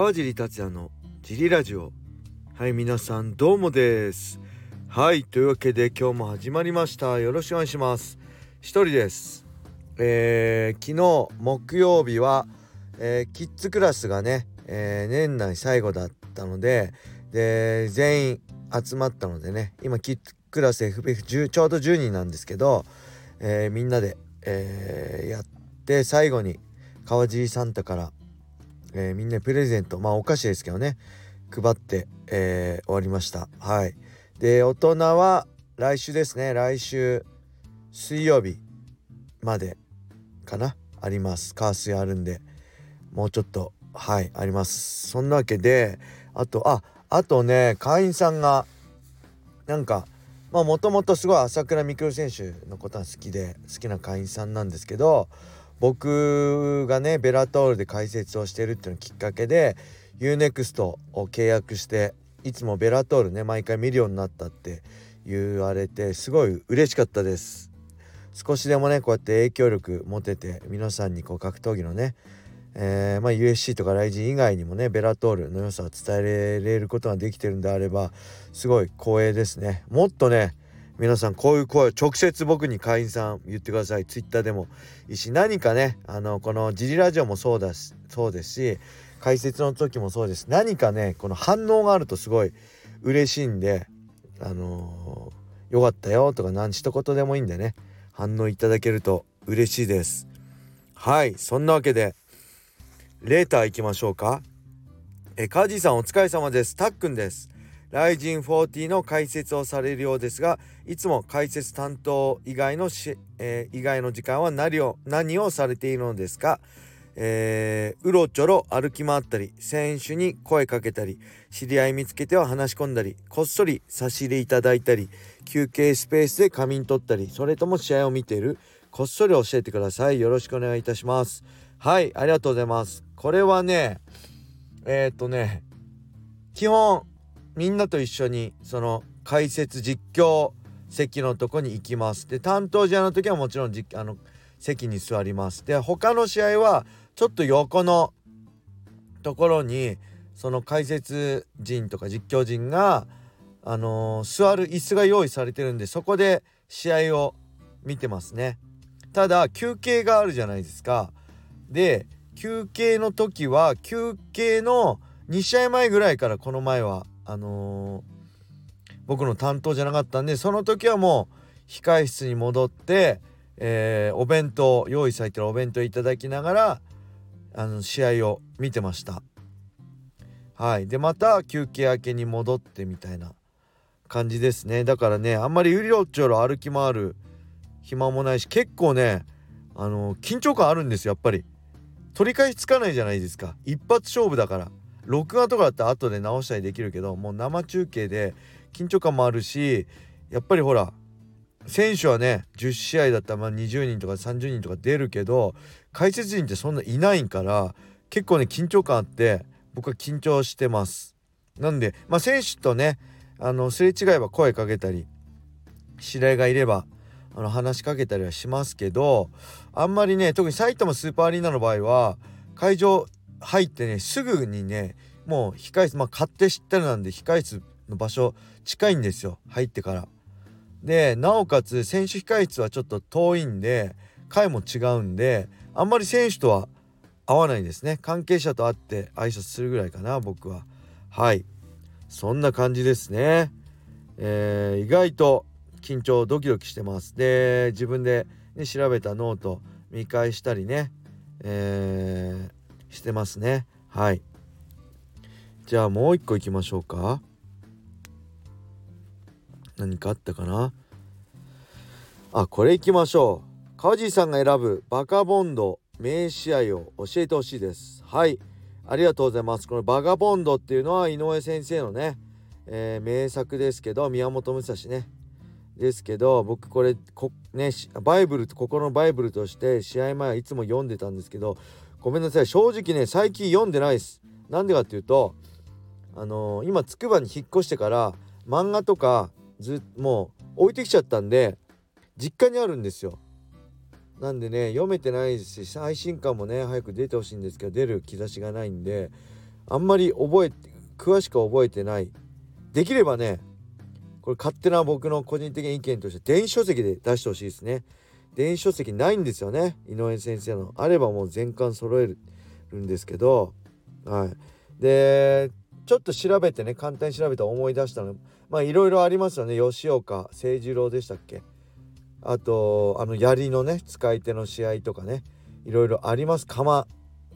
川尻達也のジリラジオ。はい皆さんどうもです。はいというわけで今日も始まりました。よろしくお願いします。一人です。えー、昨日木曜日は、えー、キッズクラスがね、えー、年内最後だったのでで全員集まったのでね今キッズクラス FF10 ちょうど10人なんですけど、えー、みんなで、えー、やって最後に川尻サンタから、えー、みんなプレゼント。まあお菓子ですけどね。配って、えー、終わりました。はい。で大人は来週ですね。来週水曜日までかな？あります。カースあるんで。もうちょっとはいあります。そんなわけであとああとね会員さんがなんかまあもともとすごい朝倉未来選手のことは好きで好きな会員さんなんですけど僕がねベラトールで解説をしてるっていうのきっかけで UNEXT を契約していつもベラトールね毎回見るようになったって言われてすごい嬉しかったです。少しでもねこうやって影響力持てて皆さんにこう格闘技のねえー、まあ、USC とかライジン以外にもねベラトールの良さを伝えられることができてるんであればすごい光栄ですね。もっとね皆さんこういう声を直接僕に会員さん言ってください。Twitter でもいいし何かねあのこのジリラジオもそうだしそうですし解説の時もそうです。何かねこの反応があるとすごい嬉しいんであのー、よかったよとか何一言でもいいんでね反応いただけると嬉しいです。はいそんなわけでレーター行きましょうか。えカジさんお疲れ様です。たっくんです。ライジン40の解説をされるようですがいつも解説担当以外のし、えー、以外の時間は何を何をされているのですか？えー、うろちょろ歩き回ったり選手に声かけたり知り合い見つけては話し込んだりこっそり差し入れいただいたり休憩スペースで仮眠取ったりそれとも試合を見ている。こっそり教えてください。よろしくお願いいたします。はいありがとうございます。これはねえー、っとね基本みんなと一緒にその解説実況席のとこに行きます。で担当試合の時はもちろんあの席に座ります。で他の試合はちょっと横のところにその解説陣とか実況陣があのー、座る椅子が用意されてるんでそこで試合を見てますね。ただ休憩があるじゃないですか。で休憩の時は休憩の2試合前ぐらいからこの前はあのー、僕の担当じゃなかったんでその時はもう控え室に戻って、えー、お弁当用意されてるお弁当いただきながらあの試合を見てました。はい。でまた休憩明けに戻ってみたいな感じですね。だからねあんまりうりろっちょろ歩き回る暇もないし結構ねあの緊張感あるんですよやっぱり。取り返しつかないじゃないですか。一発勝負だから。録画とかだったら後で直したりできるけどもう生中継で緊張感もあるしやっぱりほら選手はね10試合だったらまあ20人とか30人とか出るけど解説陣ってそんないないから結構ね緊張感あって僕は緊張してます。なんでまあ選手とねあのすれ違えば声かけたり知り合いがいればあの話しかけたりはしますけどあんまりね特に埼玉スーパーアリーナの場合は会場入ってねすぐにねもう控室まあ勝手知ったらなんで控室の場所近いんですよ。入ってから。でなおかつ選手控室はちょっと遠いんで階も違うんであんまり選手とは会わないですね。関係者と会って挨拶するぐらいかな僕は。はい。そんな感じですね。えー、意外と緊張ドキドキしてます。で自分で、ね、調べたノート見返したりね。えー、してますね。はい。じゃあもう一個いきましょうか。何かあったかな？あこれいきましょう。川地さんが選ぶバカボンド名試合を教えてほしいです。はい。ありがとうございます。このバガボンドっていうのは井上先生のね、えー、名作ですけど宮本武蔵ね。ですけど僕これこねバイブル心のバイブルとして試合前はいつも読んでたんですけどごめんなさい。正直ね最近読んでないです。なんでかっていうとあのー、今つくばに引っ越してから漫画とかずもう置いてきちゃったんで実家にあるんですよ。なんでね読めてないですし配信感もね早く出てほしいんですけど出る兆しがないんであんまり覚えて詳しく覚えてない。できればねこれ勝手な僕の個人的な意見として電子書籍で出してほしいですね。電子書籍ないんですよね。井上先生の。あればもう全巻揃えるんですけど。はい。でちょっと調べてね簡単に調べて思い出したの。まあいろいろありますよね。吉岡誠二郎でしたっけ。あとあの槍のね使い手の試合とかね。いろいろあります。鎌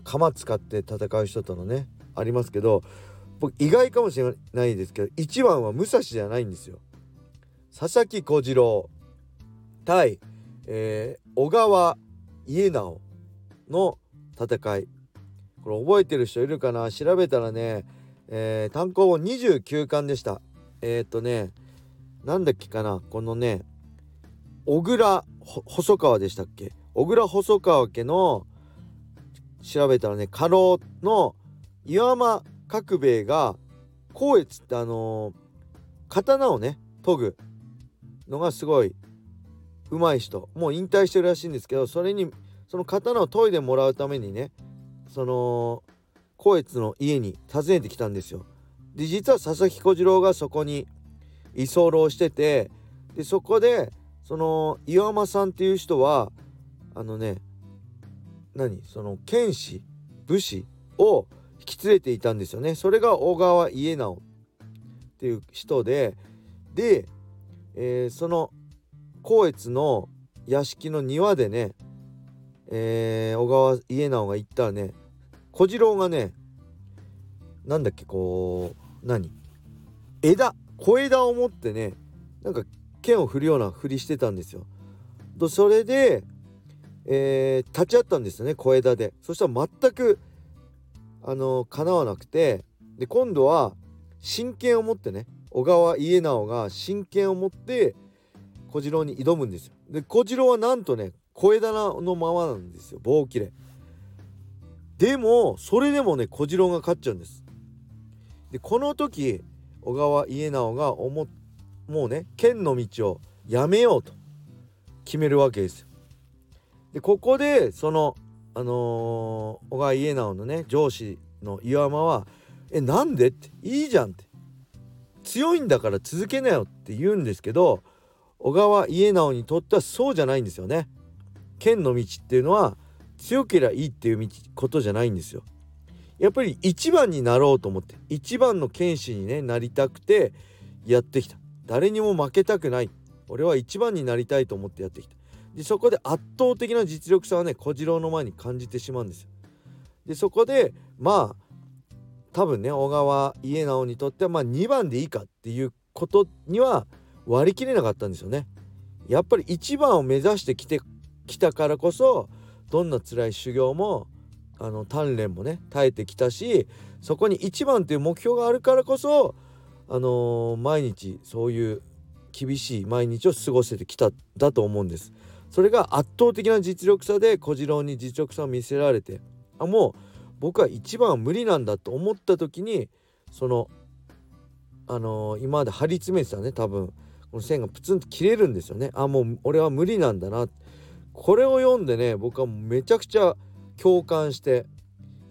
鎌使って戦う人とのねありますけど。僕意外かもしれないですけど一番は武蔵じゃないんですよ。佐々木小次郎。対、えー、小川家直の戦い。これ覚えてる人いるかな？調べたらね、えー、単行本29巻でした。えー、っとねなんだっけかな？このね小倉細川でしたっけ？小倉細川家の調べたらね家老の岩間角兵衛が光悦ってあのー、刀をね研ぐのがすごい上手い人もう引退してるらしいんですけどそれにその刀を研いでもらうためにねその光悦の家に訪ねてきたんですよ。で実は佐々木小次郎がそこに居候しててでそこでその岩間さんっていう人はあのね何その剣士武士を引き連れていたんですよねそれが小川家直っていう人でで、えー、その光悦の屋敷の庭でね、えー、小川家直が行ったらね小次郎がねなんだっけこう何？枝？小枝を持ってねなんか剣を振るようなふりしてたんですよ。とそれで、えー、立ち会ったんですよね小枝で。そしたら全くあの叶わなくてで今度は真剣を持ってね小川家直が真剣を持って小次郎に挑むんですよ。で小次郎はなんとね小枝のままなんですよ棒切れ。でもそれでもね小次郎が勝っちゃうんです。でこの時小川家直が思もうね剣の道をやめようと決めるわけですよ。でここでそのあのー、小川家直のね上司の岩間は「えなんで?」って「いいじゃん」って「強いんだから続けなよ」って言うんですけど小川家直にとってはそうじゃないんですよね。剣の道っていうのは強ければいいっていうことじゃないんですよ。やっぱり一番になろうと思って一番の剣士にねなりたくてやってきた誰にも負けたくない俺は一番になりたいと思ってやってきたでそこで圧倒的な実力差はね小次郎の前に感じてしまうんですよでそこでまあ多分ね小川家直にとってはまあ2番でいいかっていうことには割り切れなかったんですよねやっぱり1番を目指してきてきたからこそどんな辛い修行もあの鍛錬もね耐えてきたしそこに1番という目標があるからこそあのー、毎日そういう厳しい毎日を過ごせてきただと思うんです。それが圧倒的な実力差で小次郎に実力差を見せられてあもう僕は一番は無理なんだと思った時にそのあのー、今まで張り詰めてたね多分この線がプツンと切れるんですよね。あもう俺は無理なんだな。これを読んでね僕はめちゃくちゃ共感して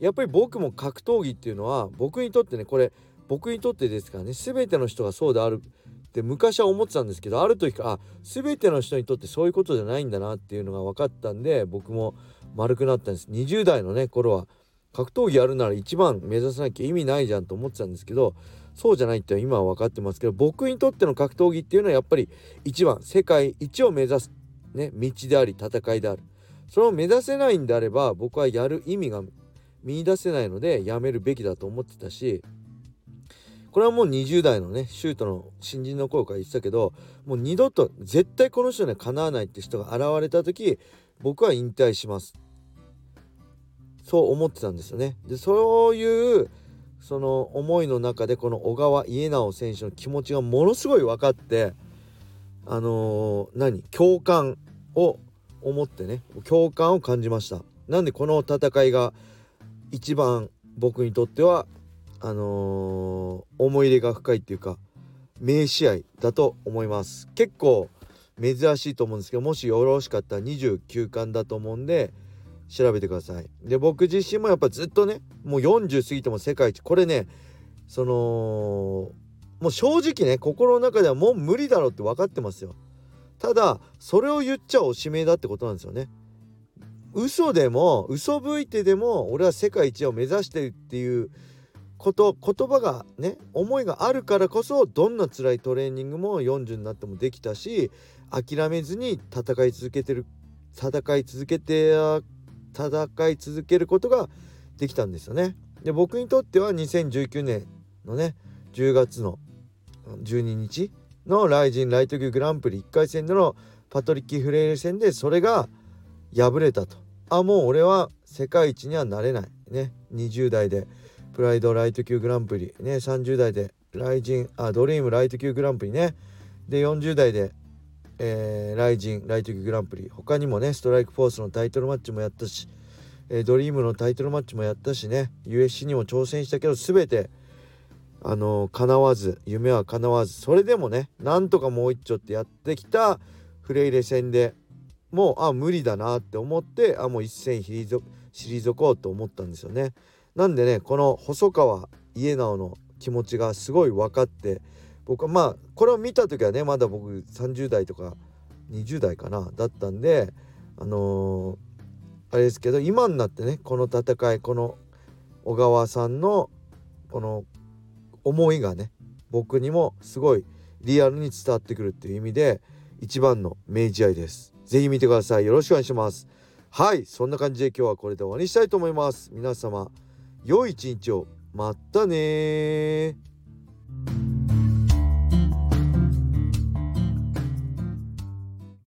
やっぱり僕も格闘技っていうのは僕にとってねこれ僕にとってですからね全ての人がそうであるって昔は思ってたんですけどある時からあ全ての人にとってそういうことじゃないんだなっていうのが分かったんで僕も丸くなったんです。20代のね頃は格闘技やるなら一番目指さなきゃ意味ないじゃんと思ってたんですけどそうじゃないって今は分かってますけど僕にとっての格闘技っていうのはやっぱり一番世界一を目指すね道であり戦いである。それを目指せないんであれば僕はやる意味が見出せないのでやめるべきだと思ってたしこれはもう20代のねシュートの新人の頃から言ってたけどもう二度と絶対この人にはかなわないって人が現れた時僕は引退します。そう思ってたんですよね。でそういうその思いの中でこの小川家直選手の気持ちがものすごい分かってあのー、何？共感を思ってね。共感を感じました。なんでこの戦いが一番僕にとってはあのー、思い入れが深いっていうか名試合だと思います。結構珍しいと思うんですけどもしよろしかったら29巻だと思うんで調べてください。で僕自身もやっぱずっとねもう40過ぎても世界一これねそのもう正直ね心の中ではもう無理だろうって分かってますよ。ただそれを言っちゃおしめだってことなんですよね。嘘でも嘘吹いてでも俺は世界一を目指してるっていうこと言葉がね思いがあるからこそどんな辛いトレーニングも40になってもできたし諦めずに戦い続けてる戦い続けて戦い続けることができたんですよね。で僕にとっては2019年のね10月の12日のライジンライト級グランプリ1回戦でのパトリッキー・フレイル戦でそれが敗れたと。あもう俺は世界一にはなれないね。20代でプライドライト級グランプリね30代でライジンあドリームライト級グランプリね。で40代で、えー、ライジンライト級グランプリ他にもねストライクフォースのタイトルマッチもやったし、えー、ドリームのタイトルマッチもやったしね USC にも挑戦したけど全てあの叶わず夢は叶わずそれでもねなんとかもう一丁ってやってきたフレイレ戦でもうあ無理だなって思ってあもう一戦退こうと思ったんですよね。なんでねこの細川家直の気持ちがすごい分かって僕はまあこれを見た時はねまだ僕30代とか20代かなだったんであのー、あれですけど今になってねこの戦いこの小川さんのこの思いがね僕にもすごいリアルに伝わってくるっていう意味で一番の明治愛です。ぜひ見てください。よろしくお願いします。はい、そんな感じで今日はこれで終わりにしたいと思います。皆様、良い一日を。またね